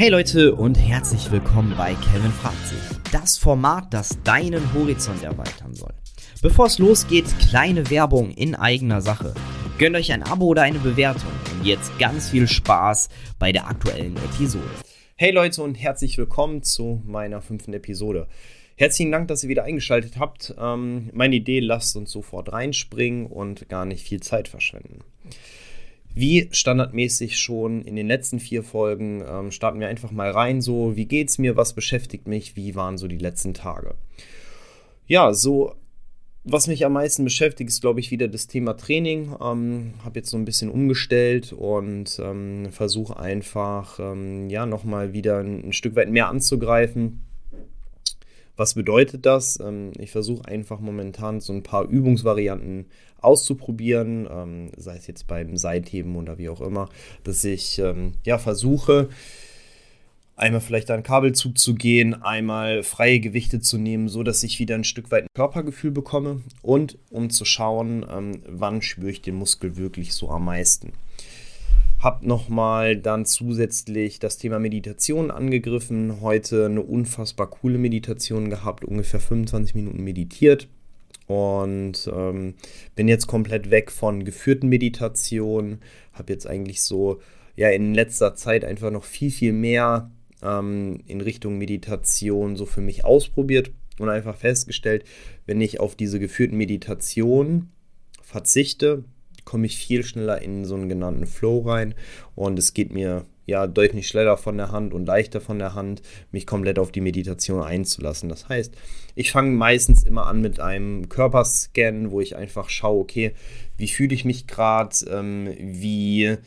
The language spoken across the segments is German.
Hey Leute und herzlich willkommen bei Kevin fragt sich. Das Format, das deinen Horizont erweitern soll. Bevor es losgeht, kleine Werbung in eigener Sache. Gönnt euch ein Abo oder eine Bewertung und jetzt ganz viel Spaß bei der aktuellen Episode. Hey Leute und herzlich willkommen zu meiner fünften Episode. Herzlichen Dank, dass ihr wieder eingeschaltet habt. Ähm, meine Idee, lasst uns sofort reinspringen und gar nicht viel Zeit verschwenden. Wie standardmäßig schon in den letzten vier Folgen ähm, starten wir einfach mal rein. So, wie geht's mir? Was beschäftigt mich? Wie waren so die letzten Tage? Ja, so, was mich am meisten beschäftigt, ist, glaube ich, wieder das Thema Training. Ähm, Habe jetzt so ein bisschen umgestellt und ähm, versuche einfach, ähm, ja, nochmal wieder ein, ein Stück weit mehr anzugreifen was bedeutet das? Ähm, ich versuche einfach momentan so ein paar Übungsvarianten auszuprobieren, ähm, sei es jetzt beim Seitheben oder wie auch immer, dass ich ähm, ja versuche, einmal vielleicht einen Kabelzug zu gehen, einmal freie Gewichte zu nehmen, so dass ich wieder ein Stück weit ein Körpergefühl bekomme und um zu schauen, wann spüre ich den Muskel wirklich so am meisten. Hab nochmal dann zusätzlich das Thema Meditation angegriffen. Heute eine unfassbar coole Meditation gehabt, ungefähr 25 Minuten meditiert. Und ähm, bin jetzt komplett weg von geführten Meditationen. Habe jetzt eigentlich so, ja, in letzter Zeit einfach noch viel, viel mehr ähm, in Richtung Meditation so für mich ausprobiert und einfach festgestellt, wenn ich auf diese geführten Meditationen verzichte, komme ich viel schneller in so einen genannten Flow rein und es geht mir ja deutlich schneller von der Hand und leichter von der Hand, mich komplett auf die Meditation einzulassen. Das heißt, ich fange meistens immer an mit einem Körperscan, wo ich einfach schaue, okay, wie fühle ich mich gerade, ähm, wie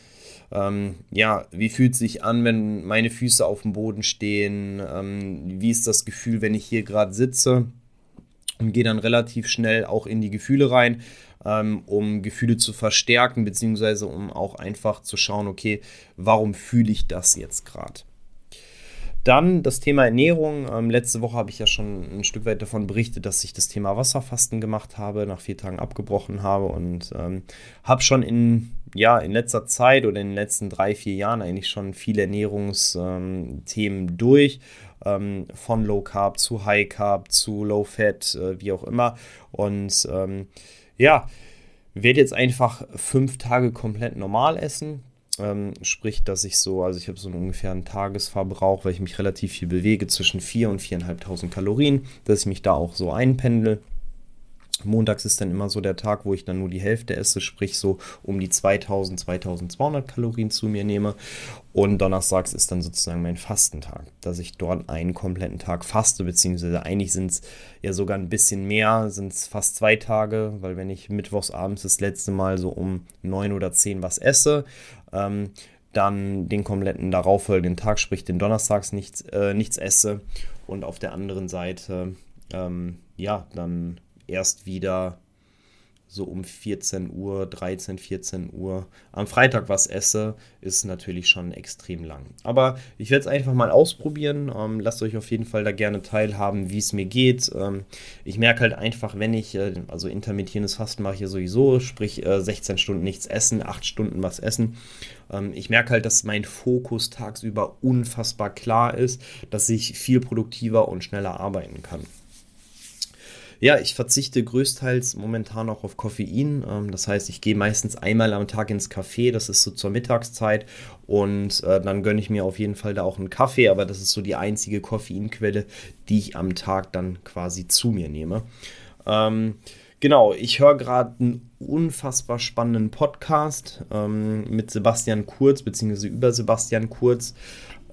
ähm, ja, wie fühlt sich an, wenn meine Füße auf dem Boden stehen? Ähm, wie ist das Gefühl, wenn ich hier gerade sitze? Und gehe dann relativ schnell auch in die Gefühle rein um Gefühle zu verstärken, beziehungsweise um auch einfach zu schauen, okay, warum fühle ich das jetzt gerade? Dann das Thema Ernährung. Ähm, letzte Woche habe ich ja schon ein Stück weit davon berichtet, dass ich das Thema Wasserfasten gemacht habe, nach vier Tagen abgebrochen habe und ähm, habe schon in, ja, in letzter Zeit oder in den letzten drei, vier Jahren eigentlich schon viele Ernährungsthemen ähm, durch. Ähm, von Low Carb zu High Carb zu Low Fat, äh, wie auch immer. Und ähm, ja, werde jetzt einfach fünf Tage komplett normal essen. Ähm, sprich, dass ich so, also ich habe so einen ungefähren Tagesverbrauch, weil ich mich relativ viel bewege, zwischen 4.000 und 4.500 Kalorien, dass ich mich da auch so einpendel. Montags ist dann immer so der Tag, wo ich dann nur die Hälfte esse, sprich so um die 2000, 2200 Kalorien zu mir nehme. Und donnerstags ist dann sozusagen mein Fastentag, dass ich dort einen kompletten Tag faste, beziehungsweise eigentlich sind es ja sogar ein bisschen mehr, sind es fast zwei Tage, weil wenn ich mittwochs abends das letzte Mal so um neun oder zehn was esse, ähm, dann den kompletten darauffolgenden Tag, sprich den Donnerstags nichts, äh, nichts esse und auf der anderen Seite, ähm, ja, dann erst wieder so um 14 Uhr, 13, 14 Uhr am Freitag was esse, ist natürlich schon extrem lang. Aber ich werde es einfach mal ausprobieren. Ähm, lasst euch auf jeden Fall da gerne teilhaben, wie es mir geht. Ähm, ich merke halt einfach, wenn ich, äh, also intermittierendes Fasten mache ich ja sowieso, sprich äh, 16 Stunden nichts essen, 8 Stunden was essen. Ähm, ich merke halt, dass mein Fokus tagsüber unfassbar klar ist, dass ich viel produktiver und schneller arbeiten kann. Ja, ich verzichte größtenteils momentan auch auf Koffein. Ähm, das heißt, ich gehe meistens einmal am Tag ins Café, das ist so zur Mittagszeit. Und äh, dann gönne ich mir auf jeden Fall da auch einen Kaffee, aber das ist so die einzige Koffeinquelle, die ich am Tag dann quasi zu mir nehme. Ähm, Genau, ich höre gerade einen unfassbar spannenden Podcast ähm, mit Sebastian Kurz, beziehungsweise über Sebastian Kurz.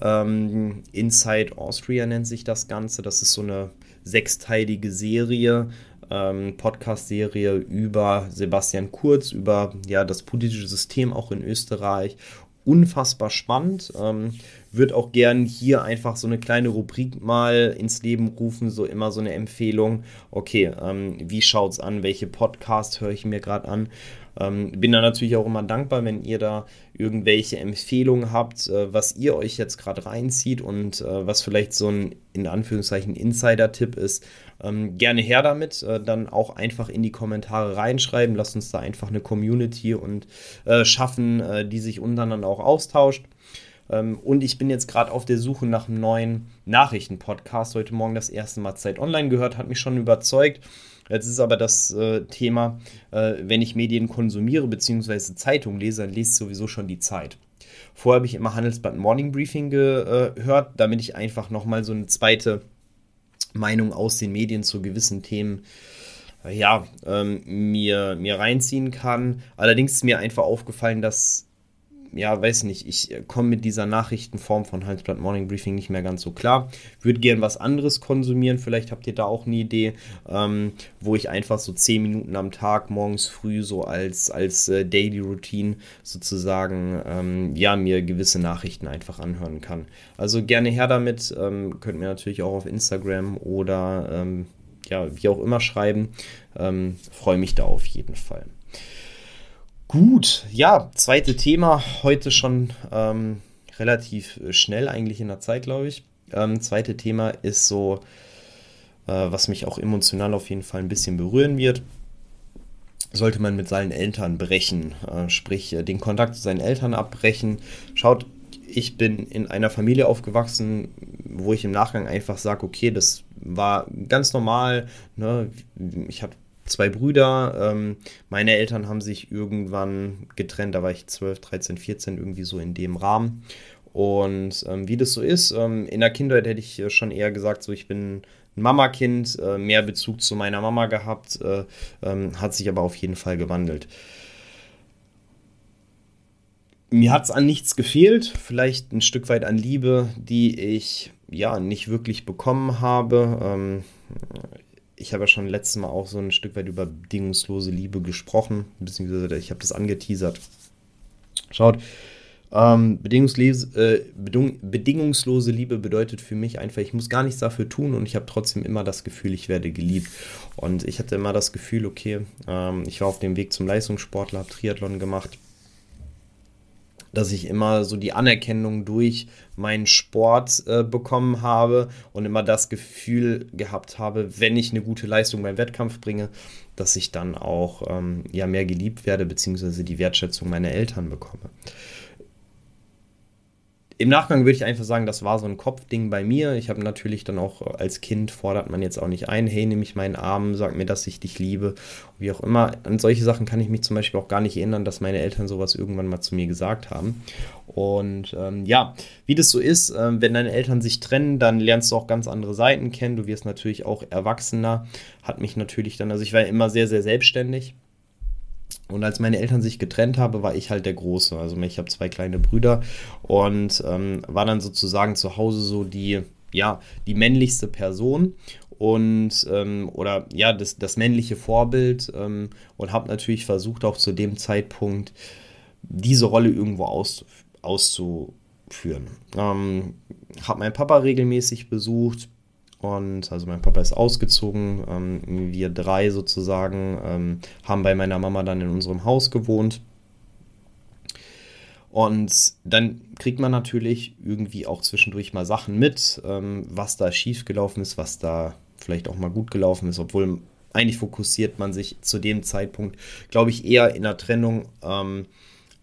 Ähm, Inside Austria nennt sich das Ganze. Das ist so eine sechsteilige Serie, ähm, Podcast-Serie über Sebastian Kurz, über ja, das politische System auch in Österreich. Unfassbar spannend. Ähm, würde auch gern hier einfach so eine kleine Rubrik mal ins Leben rufen, so immer so eine Empfehlung. Okay, ähm, wie schaut's an? Welche Podcast höre ich mir gerade an? Ähm, bin da natürlich auch immer dankbar, wenn ihr da irgendwelche Empfehlungen habt, äh, was ihr euch jetzt gerade reinzieht und äh, was vielleicht so ein in Anführungszeichen Insider-Tipp ist. Ähm, gerne her damit, äh, dann auch einfach in die Kommentare reinschreiben. Lasst uns da einfach eine Community und äh, schaffen, äh, die sich untereinander auch austauscht. Ähm, und ich bin jetzt gerade auf der Suche nach einem neuen Nachrichtenpodcast. Heute Morgen das erste Mal Zeit Online gehört, hat mich schon überzeugt. Jetzt ist aber das äh, Thema, äh, wenn ich Medien konsumiere bzw. Zeitung lese, dann lese ich sowieso schon die Zeit. Vorher habe ich immer Handelsblatt Morning Briefing gehört, damit ich einfach nochmal so eine zweite Meinung aus den Medien zu gewissen Themen äh, ja, ähm, mir, mir reinziehen kann. Allerdings ist mir einfach aufgefallen, dass ja, weiß nicht, ich äh, komme mit dieser Nachrichtenform von Handelsblatt Morning Briefing nicht mehr ganz so klar. Würde gern was anderes konsumieren. Vielleicht habt ihr da auch eine Idee, ähm, wo ich einfach so 10 Minuten am Tag morgens früh so als, als äh, Daily Routine sozusagen, ähm, ja, mir gewisse Nachrichten einfach anhören kann. Also gerne her damit. Ähm, könnt mir natürlich auch auf Instagram oder ähm, ja, wie auch immer schreiben. Ähm, Freue mich da auf jeden Fall. Gut, ja, zweite Thema, heute schon ähm, relativ schnell eigentlich in der Zeit, glaube ich. Ähm, zweite Thema ist so, äh, was mich auch emotional auf jeden Fall ein bisschen berühren wird. Sollte man mit seinen Eltern brechen, äh, sprich äh, den Kontakt zu seinen Eltern abbrechen. Schaut, ich bin in einer Familie aufgewachsen, wo ich im Nachgang einfach sage, okay, das war ganz normal. Ne? Ich habe zwei Brüder. Ähm, meine Eltern haben sich irgendwann getrennt, da war ich 12, 13, 14, irgendwie so in dem Rahmen. Und ähm, wie das so ist, ähm, in der Kindheit hätte ich schon eher gesagt, so ich bin ein Mamakind, äh, mehr Bezug zu meiner Mama gehabt, äh, ähm, hat sich aber auf jeden Fall gewandelt. Mir hat es an nichts gefehlt, vielleicht ein Stück weit an Liebe, die ich ja nicht wirklich bekommen habe. Ähm, ich habe ja schon letztes Mal auch so ein Stück weit über bedingungslose Liebe gesprochen, beziehungsweise ich habe das angeteasert. Schaut, ähm, bedingungslose, äh, bedingungslose Liebe bedeutet für mich einfach, ich muss gar nichts dafür tun und ich habe trotzdem immer das Gefühl, ich werde geliebt. Und ich hatte immer das Gefühl, okay, ähm, ich war auf dem Weg zum Leistungssportler, habe Triathlon gemacht dass ich immer so die Anerkennung durch meinen Sport äh, bekommen habe und immer das Gefühl gehabt habe, wenn ich eine gute Leistung beim Wettkampf bringe, dass ich dann auch ähm, ja mehr geliebt werde, beziehungsweise die Wertschätzung meiner Eltern bekomme. Im Nachgang würde ich einfach sagen, das war so ein Kopfding bei mir. Ich habe natürlich dann auch als Kind fordert man jetzt auch nicht ein, hey, nehme ich meinen Arm, sag mir, dass ich dich liebe, wie auch immer. An solche Sachen kann ich mich zum Beispiel auch gar nicht erinnern, dass meine Eltern sowas irgendwann mal zu mir gesagt haben. Und ähm, ja, wie das so ist, äh, wenn deine Eltern sich trennen, dann lernst du auch ganz andere Seiten kennen. Du wirst natürlich auch erwachsener. Hat mich natürlich dann, also ich war immer sehr, sehr selbstständig. Und als meine Eltern sich getrennt haben, war ich halt der Große. Also ich habe zwei kleine Brüder und ähm, war dann sozusagen zu Hause so die, ja, die männlichste Person und ähm, oder ja, das, das männliche Vorbild ähm, und habe natürlich versucht, auch zu dem Zeitpunkt diese Rolle irgendwo aus, auszuführen. Ähm, habe meinen Papa regelmäßig besucht, und also mein Papa ist ausgezogen. Ähm, wir drei sozusagen ähm, haben bei meiner Mama dann in unserem Haus gewohnt. Und dann kriegt man natürlich irgendwie auch zwischendurch mal Sachen mit, ähm, was da schief gelaufen ist, was da vielleicht auch mal gut gelaufen ist, obwohl eigentlich fokussiert man sich zu dem Zeitpunkt, glaube ich, eher in der Trennung ähm,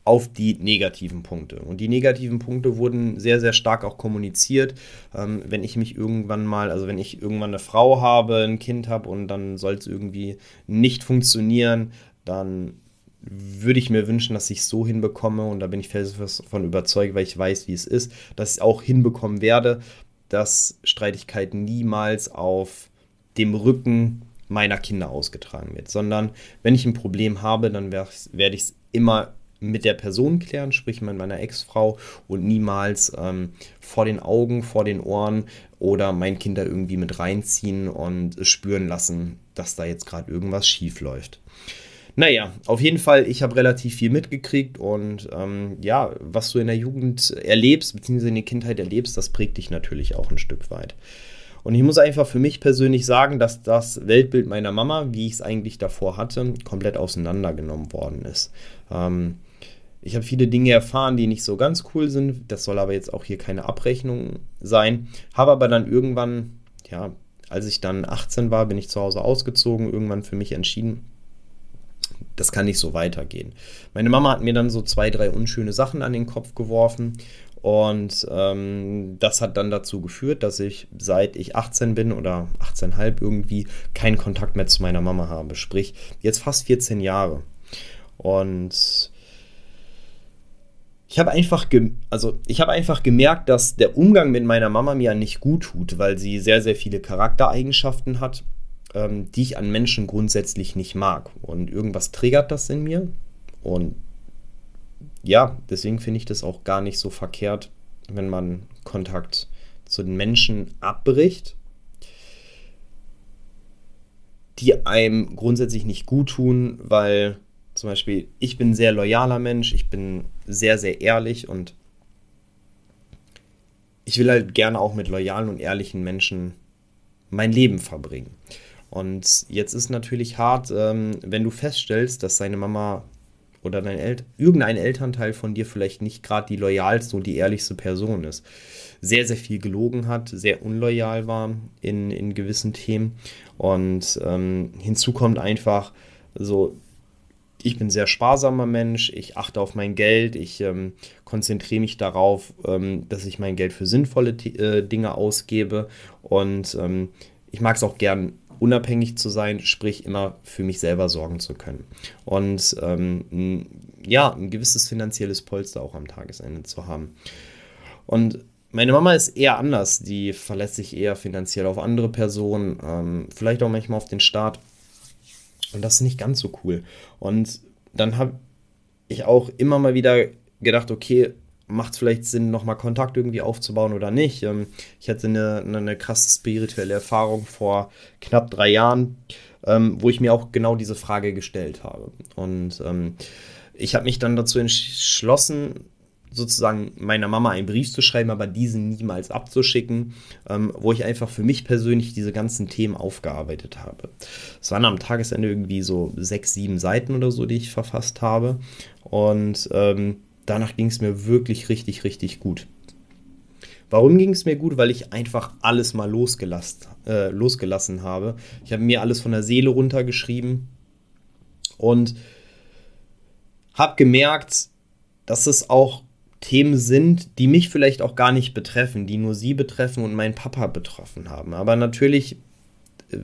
auf die negativen Punkte. Und die negativen Punkte wurden sehr, sehr stark auch kommuniziert. Ähm, wenn ich mich irgendwann mal, also wenn ich irgendwann eine Frau habe, ein Kind habe und dann soll es irgendwie nicht funktionieren, dann würde ich mir wünschen, dass ich es so hinbekomme und da bin ich fest davon überzeugt, weil ich weiß, wie es ist, dass ich auch hinbekommen werde, dass Streitigkeiten niemals auf dem Rücken meiner Kinder ausgetragen wird, sondern wenn ich ein Problem habe, dann werde ich es immer mit der Person klären, sprich mit meiner Ex-Frau und niemals ähm, vor den Augen, vor den Ohren oder mein Kind da irgendwie mit reinziehen und spüren lassen, dass da jetzt gerade irgendwas schief läuft. Naja, auf jeden Fall, ich habe relativ viel mitgekriegt und ähm, ja, was du in der Jugend erlebst, beziehungsweise in der Kindheit erlebst, das prägt dich natürlich auch ein Stück weit. Und ich muss einfach für mich persönlich sagen, dass das Weltbild meiner Mama, wie ich es eigentlich davor hatte, komplett auseinandergenommen worden ist. Ähm, ich habe viele Dinge erfahren, die nicht so ganz cool sind. Das soll aber jetzt auch hier keine Abrechnung sein. Habe aber dann irgendwann, ja, als ich dann 18 war, bin ich zu Hause ausgezogen, irgendwann für mich entschieden, das kann nicht so weitergehen. Meine Mama hat mir dann so zwei, drei unschöne Sachen an den Kopf geworfen Und ähm, das hat dann dazu geführt, dass ich seit ich 18 bin oder 18,5 irgendwie keinen Kontakt mehr zu meiner Mama habe. Sprich, jetzt fast 14 Jahre. Und ich habe einfach, also ich einfach gemerkt, dass der Umgang mit meiner Mama mir nicht gut tut, weil sie sehr, sehr viele Charaktereigenschaften hat, ähm, die ich an Menschen grundsätzlich nicht mag. Und irgendwas triggert das in mir. Und ja, deswegen finde ich das auch gar nicht so verkehrt, wenn man Kontakt zu den Menschen abbricht, die einem grundsätzlich nicht gut tun, weil zum Beispiel ich bin ein sehr loyaler Mensch, ich bin sehr, sehr ehrlich und ich will halt gerne auch mit loyalen und ehrlichen Menschen mein Leben verbringen. Und jetzt ist natürlich hart, ähm, wenn du feststellst, dass deine Mama oder dein El irgendein Elternteil von dir vielleicht nicht gerade die loyalste und die ehrlichste Person ist. Sehr, sehr viel gelogen hat, sehr unloyal war in, in gewissen Themen. Und ähm, hinzu kommt einfach so, ich bin ein sehr sparsamer Mensch, ich achte auf mein Geld, ich ähm, konzentriere mich darauf, ähm, dass ich mein Geld für sinnvolle äh, Dinge ausgebe und ähm, ich mag es auch gern unabhängig zu sein, sprich immer für mich selber sorgen zu können. Und ähm, ja, ein gewisses finanzielles Polster auch am Tagesende zu haben. Und meine Mama ist eher anders, die verlässt sich eher finanziell auf andere Personen, ähm, vielleicht auch manchmal auf den Staat. Und das ist nicht ganz so cool. Und dann habe ich auch immer mal wieder gedacht, okay, macht es vielleicht Sinn, nochmal Kontakt irgendwie aufzubauen oder nicht. Ähm, ich hatte eine, eine, krasse spirituelle Erfahrung vor knapp drei Jahren, ähm, wo ich mir auch genau diese Frage gestellt habe. Und ähm, ich habe mich dann dazu entschlossen, sozusagen meiner Mama einen Brief zu schreiben, aber diesen niemals abzuschicken, ähm, wo ich einfach für mich persönlich diese ganzen Themen aufgearbeitet habe. Es waren am Tagesende irgendwie so sechs, sieben Seiten oder so, die ich verfasst habe. Und ähm, danach ging es mir wirklich richtig, richtig gut. Warum ging es mir gut? Weil ich einfach alles mal losgelassen, äh, losgelassen habe. Ich habe mir alles von der Seele runtergeschrieben und habe gemerkt, dass es auch Themen sind, die mich vielleicht auch gar nicht betreffen, die nur sie betreffen und meinen Papa betroffen haben. Aber natürlich äh,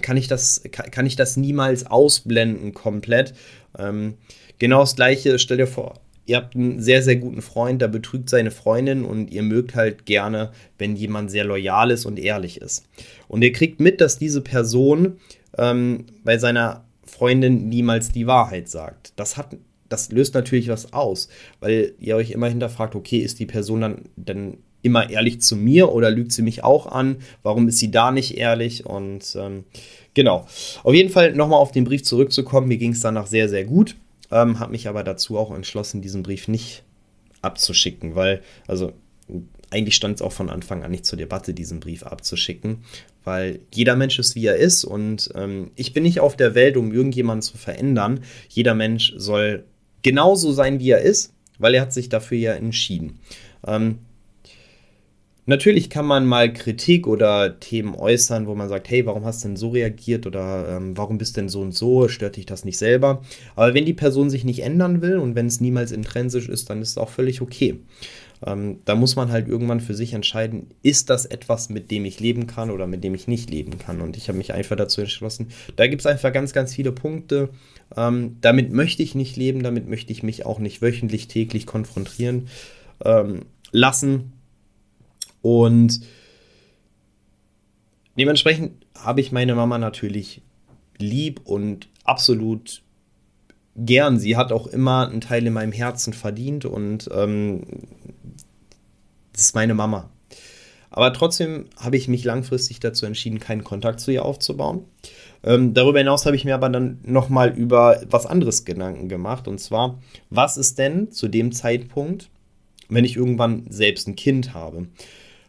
kann ich das, kann ich das niemals ausblenden komplett. Ähm, genau das gleiche, stell dir vor, ihr habt einen sehr, sehr guten Freund, der betrügt seine Freundin und ihr mögt halt gerne, wenn jemand sehr loyal ist und ehrlich ist. Und ihr kriegt mit, dass diese Person ähm, bei seiner Freundin niemals die Wahrheit sagt. Das hat das löst natürlich was aus, weil ihr euch immer hinterfragt, okay, ist die Person dann, dann immer ehrlich zu mir oder lügt sie mich auch an? Warum ist sie da nicht ehrlich? Und ähm, genau. Auf jeden Fall nochmal auf den Brief zurückzukommen. Mir ging es danach sehr, sehr gut ähm, habe mich aber dazu auch entschlossen, diesen Brief nicht abzuschicken, weil, also eigentlich stand es auch von Anfang an nicht zur Debatte, diesen Brief abzuschicken, weil jeder Mensch ist, wie er ist und ähm, ich bin nicht auf der Welt, um irgendjemanden zu verändern. Jeder Mensch soll genauso sein, wie er ist, weil er hat sich dafür ja entschieden. Ähm, Natürlich kann man mal Kritik oder Themen äußern, wo man sagt, hey, warum hast du denn so reagiert oder ähm, warum bist du denn so und so, stört dich das nicht selber? Aber wenn die Person sich nicht ändern will und wenn es niemals intrinsisch ist, dann ist es auch völlig okay. Ähm, da muss man halt irgendwann für sich entscheiden, ist das etwas, mit dem ich leben kann oder mit dem ich nicht leben kann. Und ich habe mich einfach dazu entschlossen, da gibt es einfach ganz, ganz viele Punkte. Ähm, damit möchte ich nicht leben, damit möchte ich mich auch nicht wöchentlich, täglich konfrontieren ähm, lassen und dementsprechend habe ich meine Mama natürlich lieb und absolut gern. Sie hat auch immer einen Teil in meinem Herzen verdient und ähm, das ist meine Mama. Aber trotzdem habe ich mich langfristig dazu entschieden, keinen Kontakt zu ihr aufzubauen. Ähm, darüber hinaus habe ich mir aber dann nochmal über was anderes Gedanken gemacht. Und zwar, was ist denn zu dem Zeitpunkt, wenn ich irgendwann selbst ein Kind habe?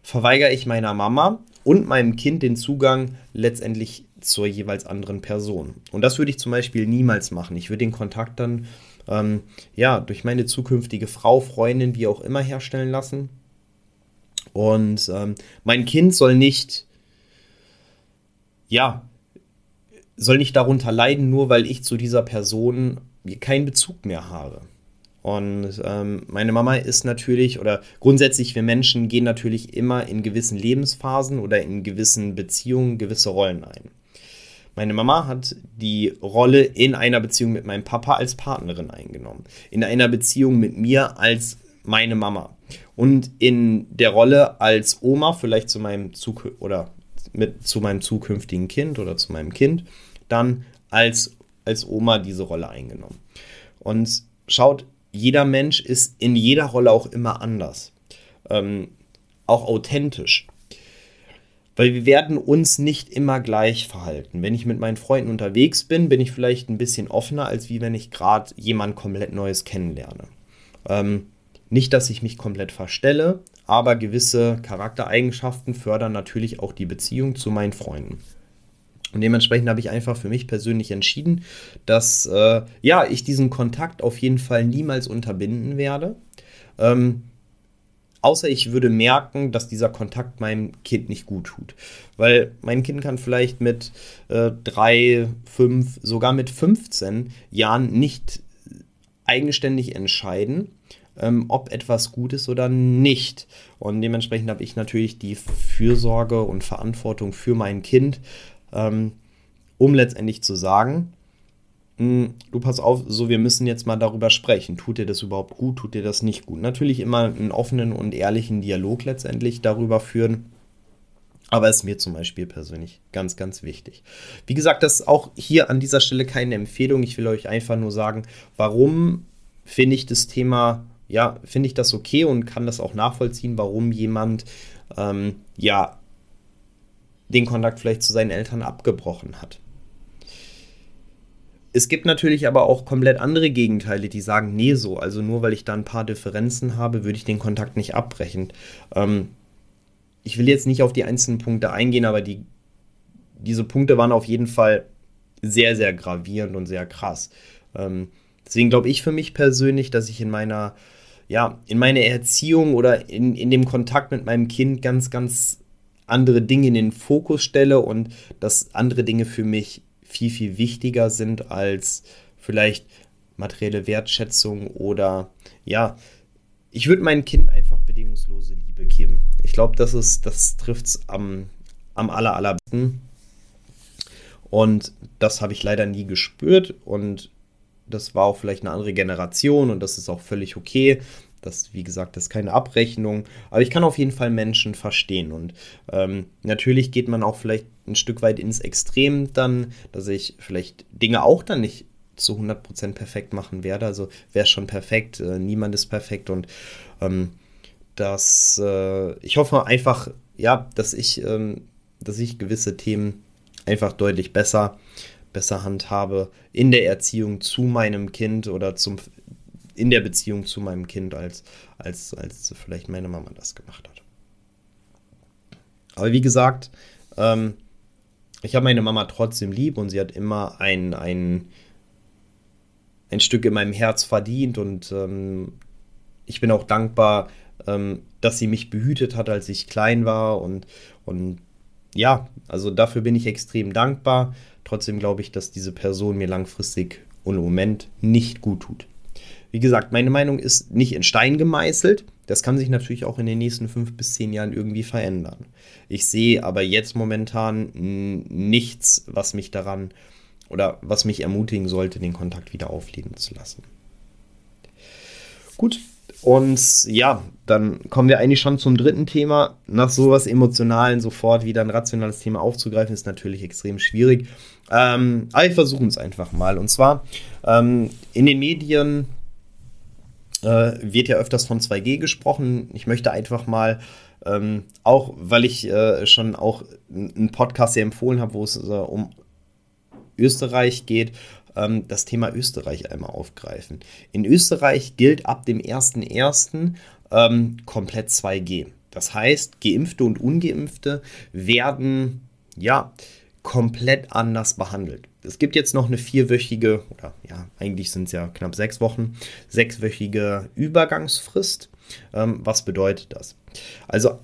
verweigere ich meiner Mama und meinem Kind den Zugang letztendlich zur jeweils anderen Person. Und das würde ich zum Beispiel niemals machen. Ich würde den Kontakt dann ähm, ja durch meine zukünftige Frau, Freundin, wie auch immer herstellen lassen. Und ähm, mein Kind soll nicht, ja, soll nicht darunter leiden, nur weil ich zu dieser Person keinen Bezug mehr habe. Und ähm, meine Mama ist natürlich, oder grundsätzlich wir Menschen gehen natürlich immer in gewissen Lebensphasen oder in gewissen Beziehungen gewisse Rollen ein. Meine Mama hat die Rolle in einer Beziehung mit meinem Papa als Partnerin eingenommen. In einer Beziehung mit mir als meine Mama. Und in der Rolle als Oma, vielleicht zu meinem Zuk oder mit zu meinem zukünftigen Kind oder zu meinem Kind, dann als, als Oma diese Rolle eingenommen. Und schaut, jeder Mensch ist in jeder Rolle auch immer anders. Ähm, auch authentisch. Weil wir werden uns nicht immer gleich verhalten. Wenn ich mit meinen Freunden unterwegs bin, bin ich vielleicht ein bisschen offener, als wie wenn ich gerade jemand komplett Neues kennenlerne. Ähm, nicht, dass ich mich komplett verstelle, aber gewisse Charaktereigenschaften fördern natürlich auch die Beziehung zu meinen Freunden. Und dementsprechend habe ich einfach für mich persönlich entschieden, dass äh, ja, ich diesen Kontakt auf jeden Fall niemals unterbinden werde. Ähm, außer ich würde merken, dass dieser Kontakt meinem Kind nicht gut tut. Weil mein Kind kann vielleicht mit äh, drei, fünf, sogar mit 15 Jahren nicht eigenständig entscheiden, ähm, ob etwas gut ist oder nicht. Und dementsprechend habe ich natürlich die Fürsorge und Verantwortung für mein Kind, ähm, um letztendlich zu sagen, hm, du pass auf, so wir müssen jetzt mal darüber sprechen. Tut dir das überhaupt gut? Tut dir das nicht gut? Natürlich immer einen offenen und ehrlichen Dialog letztendlich darüber führen. Aber ist mir zum Beispiel persönlich ganz, ganz wichtig. Wie gesagt, das ist auch hier an dieser Stelle keine Empfehlung. Ich will euch einfach nur sagen, warum finde ich das Thema, ja, finde ich das okay und kann das auch nachvollziehen, warum jemand, ähm, ja, den Kontakt vielleicht zu seinen Eltern abgebrochen hat. Es gibt natürlich aber auch komplett andere Gegenteile, die sagen, nee, so, also nur weil ich da ein paar Differenzen habe, würde ich den Kontakt nicht abbrechen. Ähm, ich will jetzt nicht auf die einzelnen Punkte eingehen, aber die, diese Punkte waren auf jeden Fall sehr, sehr gravierend und sehr krass. Ähm, deswegen glaube ich für mich persönlich, dass ich in meiner, ja, in meiner Erziehung oder in, in dem Kontakt mit meinem Kind ganz, ganz andere Dinge in den Fokus stelle und dass andere Dinge für mich viel, viel wichtiger sind als vielleicht materielle Wertschätzung oder ja, ich würde meinem Kind einfach bedingungslose Liebe geben. Ich glaube, das ist, das trifft es am, am aller, allerbesten. Und das habe ich leider nie gespürt und das war auch vielleicht eine andere Generation und das ist auch völlig okay. Das, wie gesagt, das ist keine Abrechnung. Aber ich kann auf jeden Fall Menschen verstehen. Und ähm, natürlich geht man auch vielleicht ein Stück weit ins Extrem dann, dass ich vielleicht Dinge auch dann nicht zu 100% perfekt machen werde. Also wäre schon perfekt. Äh, niemand ist perfekt. Und ähm, dass äh, ich hoffe einfach, ja, dass ich, ähm, dass ich gewisse Themen einfach deutlich besser besser handhabe in der Erziehung zu meinem Kind oder zum in der Beziehung zu meinem Kind, als, als, als vielleicht meine Mama das gemacht hat. Aber wie gesagt, ähm, ich habe meine Mama trotzdem lieb und sie hat immer ein, ein, ein Stück in meinem Herz verdient und ähm, ich bin auch dankbar, ähm, dass sie mich behütet hat, als ich klein war und, und ja, also dafür bin ich extrem dankbar. Trotzdem glaube ich, dass diese Person mir langfristig und im Moment nicht gut tut. Wie gesagt, meine Meinung ist nicht in Stein gemeißelt. Das kann sich natürlich auch in den nächsten fünf bis zehn Jahren irgendwie verändern. Ich sehe aber jetzt momentan nichts, was mich daran oder was mich ermutigen sollte, den Kontakt wieder aufleben zu lassen. Gut, und ja, dann kommen wir eigentlich schon zum dritten Thema. Nach sowas Emotionalen sofort wieder ein rationales Thema aufzugreifen, ist natürlich extrem schwierig. Ähm, aber wir versuchen es einfach mal. Und zwar ähm, in den Medien äh, wird ja öfters von 2G gesprochen. Ich möchte einfach mal, ähm, auch weil ich äh, schon auch einen Podcast hier empfohlen habe, wo es äh, um Österreich geht, ähm, das Thema Österreich einmal aufgreifen. In Österreich gilt ab dem 01.01. Ähm, komplett 2G. Das heißt, Geimpfte und Ungeimpfte werden ja komplett anders behandelt. Es gibt jetzt noch eine vierwöchige, oder ja, eigentlich sind es ja knapp sechs Wochen, sechswöchige Übergangsfrist. Ähm, was bedeutet das? Also,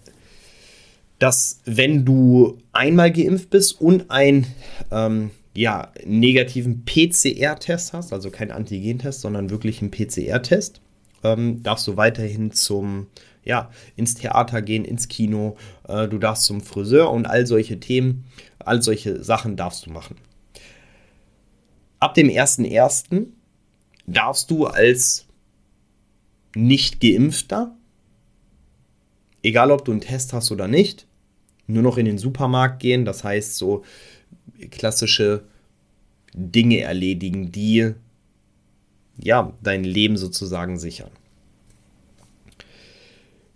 dass wenn du einmal geimpft bist und einen ähm, ja, negativen PCR-Test hast, also kein Antigentest, sondern wirklich einen PCR-Test, ähm, darfst du weiterhin zum, ja, ins Theater gehen, ins Kino, äh, du darfst zum Friseur und all solche Themen, all solche Sachen darfst du machen. Ab dem 1.1. darfst du als nicht geimpfter, egal ob du einen Test hast oder nicht, nur noch in den Supermarkt gehen, das heißt so klassische Dinge erledigen, die ja dein Leben sozusagen sichern.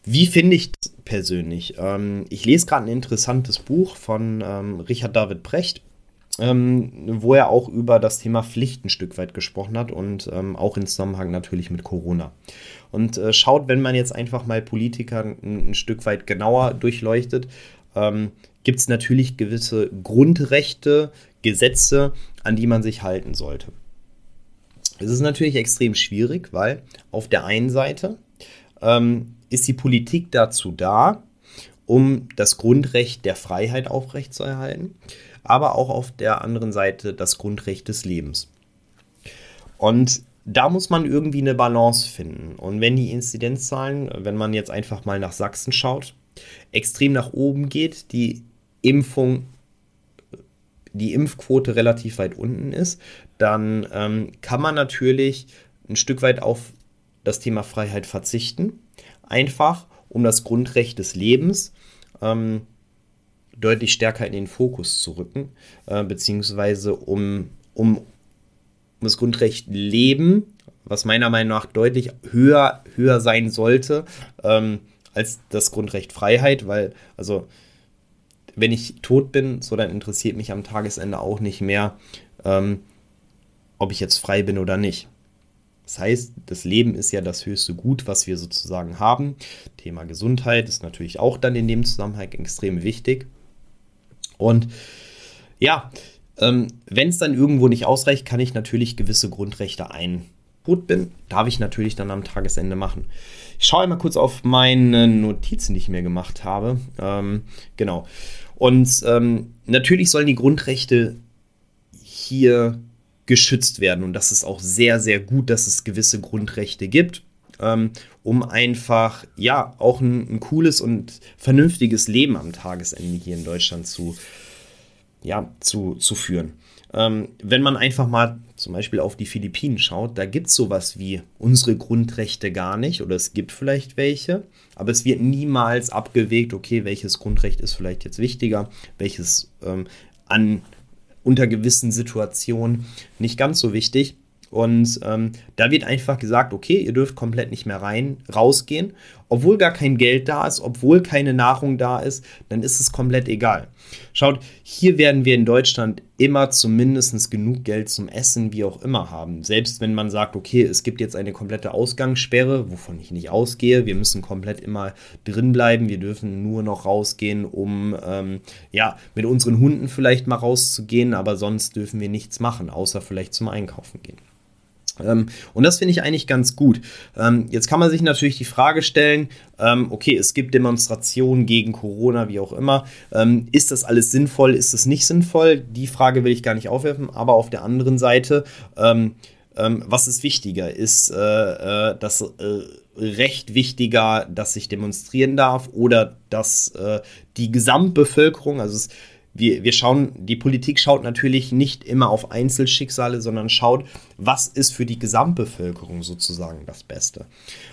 Wie finde ich das persönlich? Ähm, ich lese gerade ein interessantes Buch von ähm, Richard David Precht, ähm, wo er auch über das Thema Pflicht ein Stück weit gesprochen hat und ähm, auch in Zusammenhang natürlich mit Corona. Und äh, schaut, wenn man jetzt einfach mal Politiker ein, ein Stück weit genauer durchleuchtet, ähm, gibt es natürlich gewisse Grundrechte, Gesetze, an die man sich halten sollte. Es ist natürlich extrem schwierig, weil auf der einen Seite ähm, ist die Politik dazu da, um das Grundrecht der Freiheit aufrechtzuerhalten, aber auch auf der anderen Seite das Grundrecht des Lebens. Und da muss man irgendwie eine Balance finden. Und wenn die Inzidenzzahlen, wenn man jetzt einfach mal nach Sachsen schaut, extrem nach oben geht, die Impfung, die Impfquote relativ weit unten ist, dann ähm, kann man natürlich ein Stück weit auf das Thema Freiheit verzichten. Einfach um das Grundrecht des Lebens ähm, deutlich stärker in den Fokus zu rücken, äh, beziehungsweise um, um, das Grundrecht Leben, was meiner Meinung nach deutlich höher, höher sein sollte ähm, als das Grundrecht Freiheit, weil, also, wenn ich tot bin, so dann interessiert mich am Tagesende auch nicht mehr, ähm, ob ich jetzt frei bin oder nicht. Das heißt, das Leben ist ja das höchste Gut, was wir sozusagen haben. Thema Gesundheit ist natürlich auch dann in dem Zusammenhang extrem wichtig. Und ja, ähm, wenn es dann irgendwo nicht ausreicht, kann ich natürlich gewisse Grundrechte ein. Tot bin, darf ich natürlich dann am Tagesende machen. Ich schaue einmal kurz auf meine Notizen, die ich mir gemacht habe. Ähm, genau. Und ähm, natürlich sollen die Grundrechte hier geschützt werden. Und das ist auch sehr, sehr gut, dass es gewisse Grundrechte gibt, ähm, um einfach, ja, auch ein, ein, cooles und vernünftiges Leben am Tagesende hier in Deutschland zu, ja, zu, zu führen. Ähm, wenn man einfach mal zum Beispiel auf die Philippinen schaut, da gibt es sowas wie unsere Grundrechte gar nicht oder es gibt vielleicht welche, aber es wird niemals abgewegt, okay, welches Grundrecht ist vielleicht jetzt wichtiger, welches ähm, an unter gewissen Situationen nicht ganz so wichtig. Und ähm, da wird einfach gesagt, okay, ihr dürft komplett nicht mehr rein, rausgehen. Obwohl gar kein Geld da ist, obwohl keine Nahrung da ist, dann ist es komplett egal. Schaut, hier werden wir in Deutschland immer zumindest genug Geld zum Essen, wie auch immer haben. Selbst wenn man sagt, okay, es gibt jetzt eine komplette Ausgangssperre, wovon ich nicht ausgehe, wir müssen komplett immer drin bleiben, wir dürfen nur noch rausgehen, um ähm, ja, mit unseren Hunden vielleicht mal rauszugehen, aber sonst dürfen wir nichts machen, außer vielleicht zum Einkaufen gehen. Ähm, und das finde ich eigentlich ganz gut. Ähm, jetzt kann man sich natürlich die Frage stellen, ähm, okay, es gibt Demonstrationen gegen Corona, wie auch immer. Ist das alles sinnvoll? Ist es nicht sinnvoll? Die Frage will ich gar nicht aufwerfen. Aber auf der anderen Seite, was ist wichtiger? Ist äh, äh, das äh, Recht wichtiger, dass ich demonstrieren darf oder dass die Gesamtbevölkerung, also es wir, wir schauen, die Politik schaut natürlich nicht immer auf Einzelschicksale, sondern schaut, was ist für die Gesamtbevölkerung sozusagen das Beste.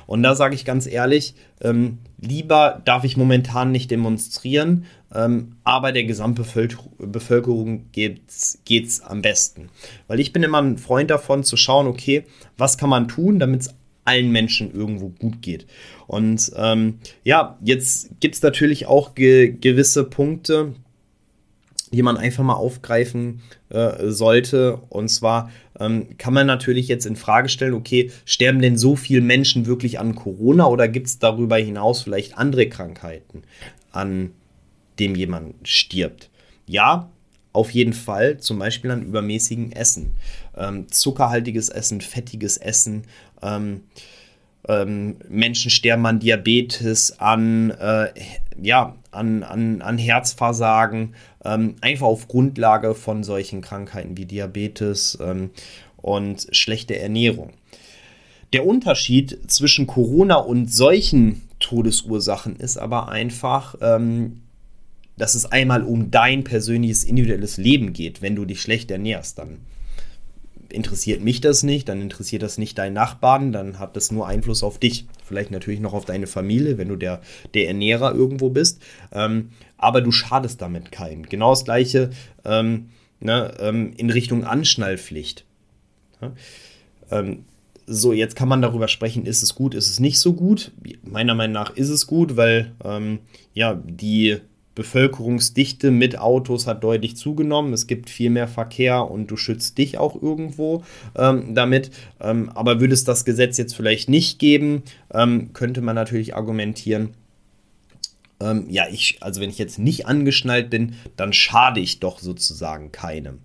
Und da sage ich ganz ehrlich, ähm, lieber darf ich momentan nicht demonstrieren, ähm, aber der Gesamtbevölkerung geht es am besten. Weil ich bin immer ein Freund davon zu schauen, okay, was kann man tun, damit es allen Menschen irgendwo gut geht. Und ähm, ja, jetzt gibt es natürlich auch ge gewisse Punkte, die man einfach mal aufgreifen äh, sollte. Und zwar ähm, kann man natürlich jetzt in Frage stellen, okay, sterben denn so viele Menschen wirklich an Corona oder gibt es darüber hinaus vielleicht andere Krankheiten, an dem jemand stirbt? Ja, auf jeden Fall, zum Beispiel an übermäßigem Essen. Ähm, zuckerhaltiges Essen, fettiges Essen. Ähm, ähm, Menschen sterben an Diabetes, an, äh, ja, an, an, an Herzversagen, ähm, einfach auf Grundlage von solchen Krankheiten wie Diabetes ähm, und schlechte Ernährung. Der Unterschied zwischen Corona und solchen Todesursachen ist aber einfach, ähm, dass es einmal um dein persönliches individuelles Leben geht. Wenn du dich schlecht ernährst, dann interessiert mich das nicht, dann interessiert das nicht deinen Nachbarn, dann hat das nur Einfluss auf dich. Vielleicht natürlich noch auf deine Familie, wenn du der, der Ernährer irgendwo bist. Ähm, aber du schadest damit keinen. Genau das gleiche ähm, ne, ähm, in Richtung Anschnallpflicht. Ja? Ähm, so, jetzt kann man darüber sprechen, ist es gut, ist es nicht so gut. Meiner Meinung nach ist es gut, weil ähm, ja, die Bevölkerungsdichte mit Autos hat deutlich zugenommen. Es gibt viel mehr Verkehr und du schützt dich auch irgendwo ähm, damit. Ähm, aber würde es das Gesetz jetzt vielleicht nicht geben, ähm, könnte man natürlich argumentieren, ähm, ja, ich, also wenn ich jetzt nicht angeschnallt bin, dann schade ich doch sozusagen keinem.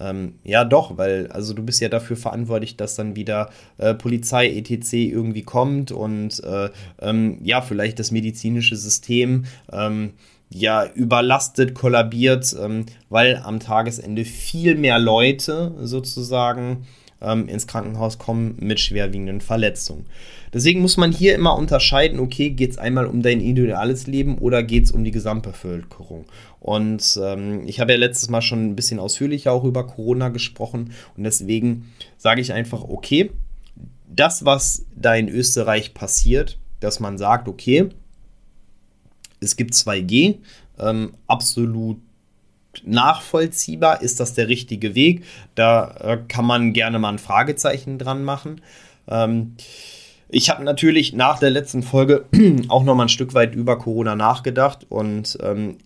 Ähm, ja, doch, weil also du bist ja dafür verantwortlich, dass dann wieder äh, Polizei etc. irgendwie kommt und äh, ähm, ja, vielleicht das medizinische System ähm, ja überlastet, kollabiert, ähm, weil am Tagesende viel mehr Leute sozusagen ähm, ins Krankenhaus kommen mit schwerwiegenden Verletzungen. Deswegen muss man hier immer unterscheiden, okay, geht es einmal um dein individuelles Leben oder geht es um die Gesamtbevölkerung. Und ähm, ich habe ja letztes Mal schon ein bisschen ausführlicher auch über Corona gesprochen und deswegen sage ich einfach, okay, das, was da in Österreich passiert, dass man sagt, okay, es gibt 2G, ähm, absolut nachvollziehbar. Ist das der richtige Weg? Da äh, kann man gerne mal ein Fragezeichen dran machen. Ähm, ich habe natürlich nach der letzten Folge auch noch mal ein Stück weit über Corona nachgedacht und ähm,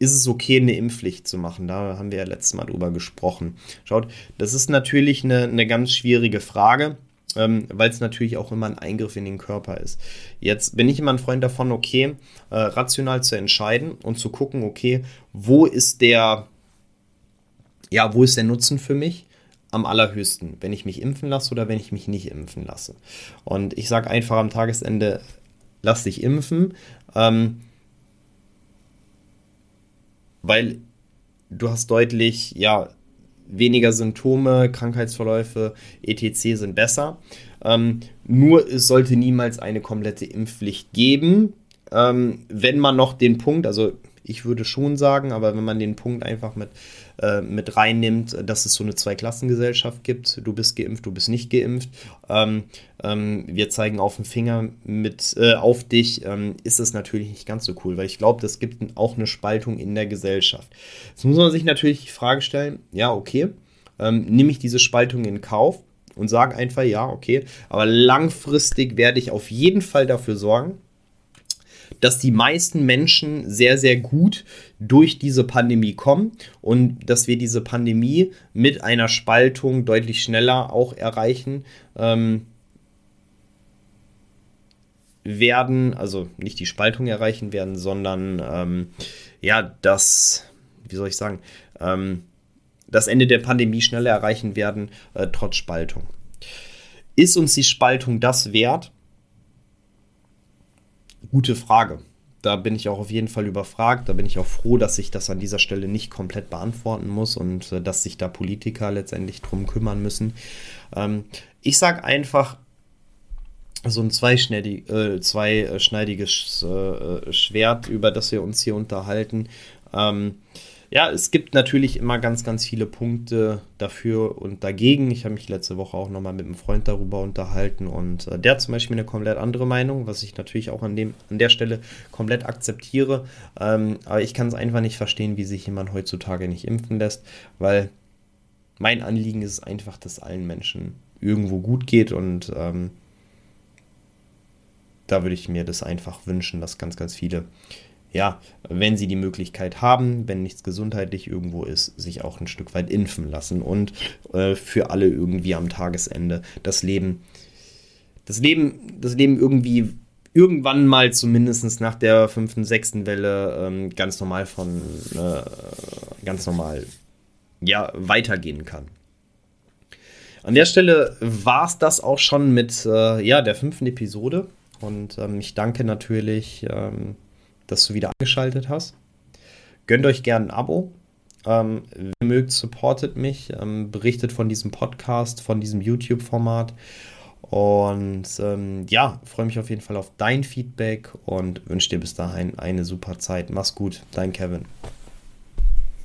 ist es okay, eine Impfpflicht zu machen? Da haben wir ja letztes Mal drüber gesprochen. Schaut, das ist natürlich eine, eine ganz schwierige Frage ähm, weil es natürlich auch immer ein Eingriff in den Körper ist. Jetzt bin ich immer ein Freund davon, okay, äh, rational zu entscheiden und zu gucken, okay, wo ist der, ja, wo ist der Nutzen für mich? am allerhöchsten, wenn ich mich impfen lasse oder wenn ich mich nicht impfen lasse. Und ich sage einfach am Tagesende, lass dich impfen, ähm, weil du hast deutlich, ja, weniger Symptome, Krankheitsverläufe, etc. sind besser. Ähm, nur es sollte niemals eine komplette Impfpflicht geben. Ähm, wenn man noch den Punkt, also ich würde schon sagen, aber wenn man den Punkt einfach mit, äh, mit reinnimmt, dass es so eine Zweiklassengesellschaft gibt, du bist geimpft, du bist nicht geimpft, ähm, ähm, wir zeigen auf den Finger mit, äh, auf dich, ähm, ist es natürlich nicht ganz so cool, weil ich glaube, das gibt auch eine Spaltung in der Gesellschaft. Jetzt muss man sich natürlich die Frage stellen, ja, okay, nehme ich diese Spaltung in Kauf? Und sage einfach, ja, okay, aber langfristig werde ich auf jeden Fall dafür sorgen, dass die meisten Menschen sehr, sehr gut durch diese Pandemie kommen und dass wir diese Pandemie mit einer Spaltung deutlich schneller auch erreichen. Ähm, werden, also nicht die Spaltung erreichen werden, sondern ähm, ja, das, wie soll ich sagen, ähm, das Ende der Pandemie schneller erreichen werden, äh, trotz Spaltung. Ist uns die Spaltung das wert? Gute Frage. Da bin ich auch auf jeden Fall überfragt. Da bin ich auch froh, dass ich das an dieser Stelle nicht komplett beantworten muss und äh, dass sich da Politiker letztendlich drum kümmern müssen. Ähm, ich sage einfach, so ein zweischneidig, äh, zweischneidiges äh, Schwert, über das wir uns hier unterhalten. Ähm, ja, es gibt natürlich immer ganz, ganz viele Punkte dafür und dagegen. Ich habe mich letzte Woche auch nochmal mit einem Freund darüber unterhalten und äh, der hat zum Beispiel eine komplett andere Meinung, was ich natürlich auch an, dem, an der Stelle komplett akzeptiere. Ähm, aber ich kann es einfach nicht verstehen, wie sich jemand heutzutage nicht impfen lässt, weil mein Anliegen ist einfach, dass allen Menschen irgendwo gut geht und ähm, da würde ich mir das einfach wünschen, dass ganz, ganz viele ja, wenn sie die Möglichkeit haben, wenn nichts gesundheitlich irgendwo ist, sich auch ein Stück weit impfen lassen und äh, für alle irgendwie am Tagesende das Leben, das Leben, das Leben irgendwie irgendwann mal zumindest nach der fünften, sechsten Welle ähm, ganz normal von äh, ganz normal ja weitergehen kann. An der Stelle war es das auch schon mit äh, ja, der fünften Episode. Und ähm, ich danke natürlich ähm, dass du wieder eingeschaltet hast. Gönnt euch gerne ein Abo. Ähm, wenn ihr mögt, supportet mich, ähm, berichtet von diesem Podcast, von diesem YouTube-Format. Und ähm, ja, freue mich auf jeden Fall auf dein Feedback und wünsche dir bis dahin eine super Zeit. Mach's gut, dein Kevin.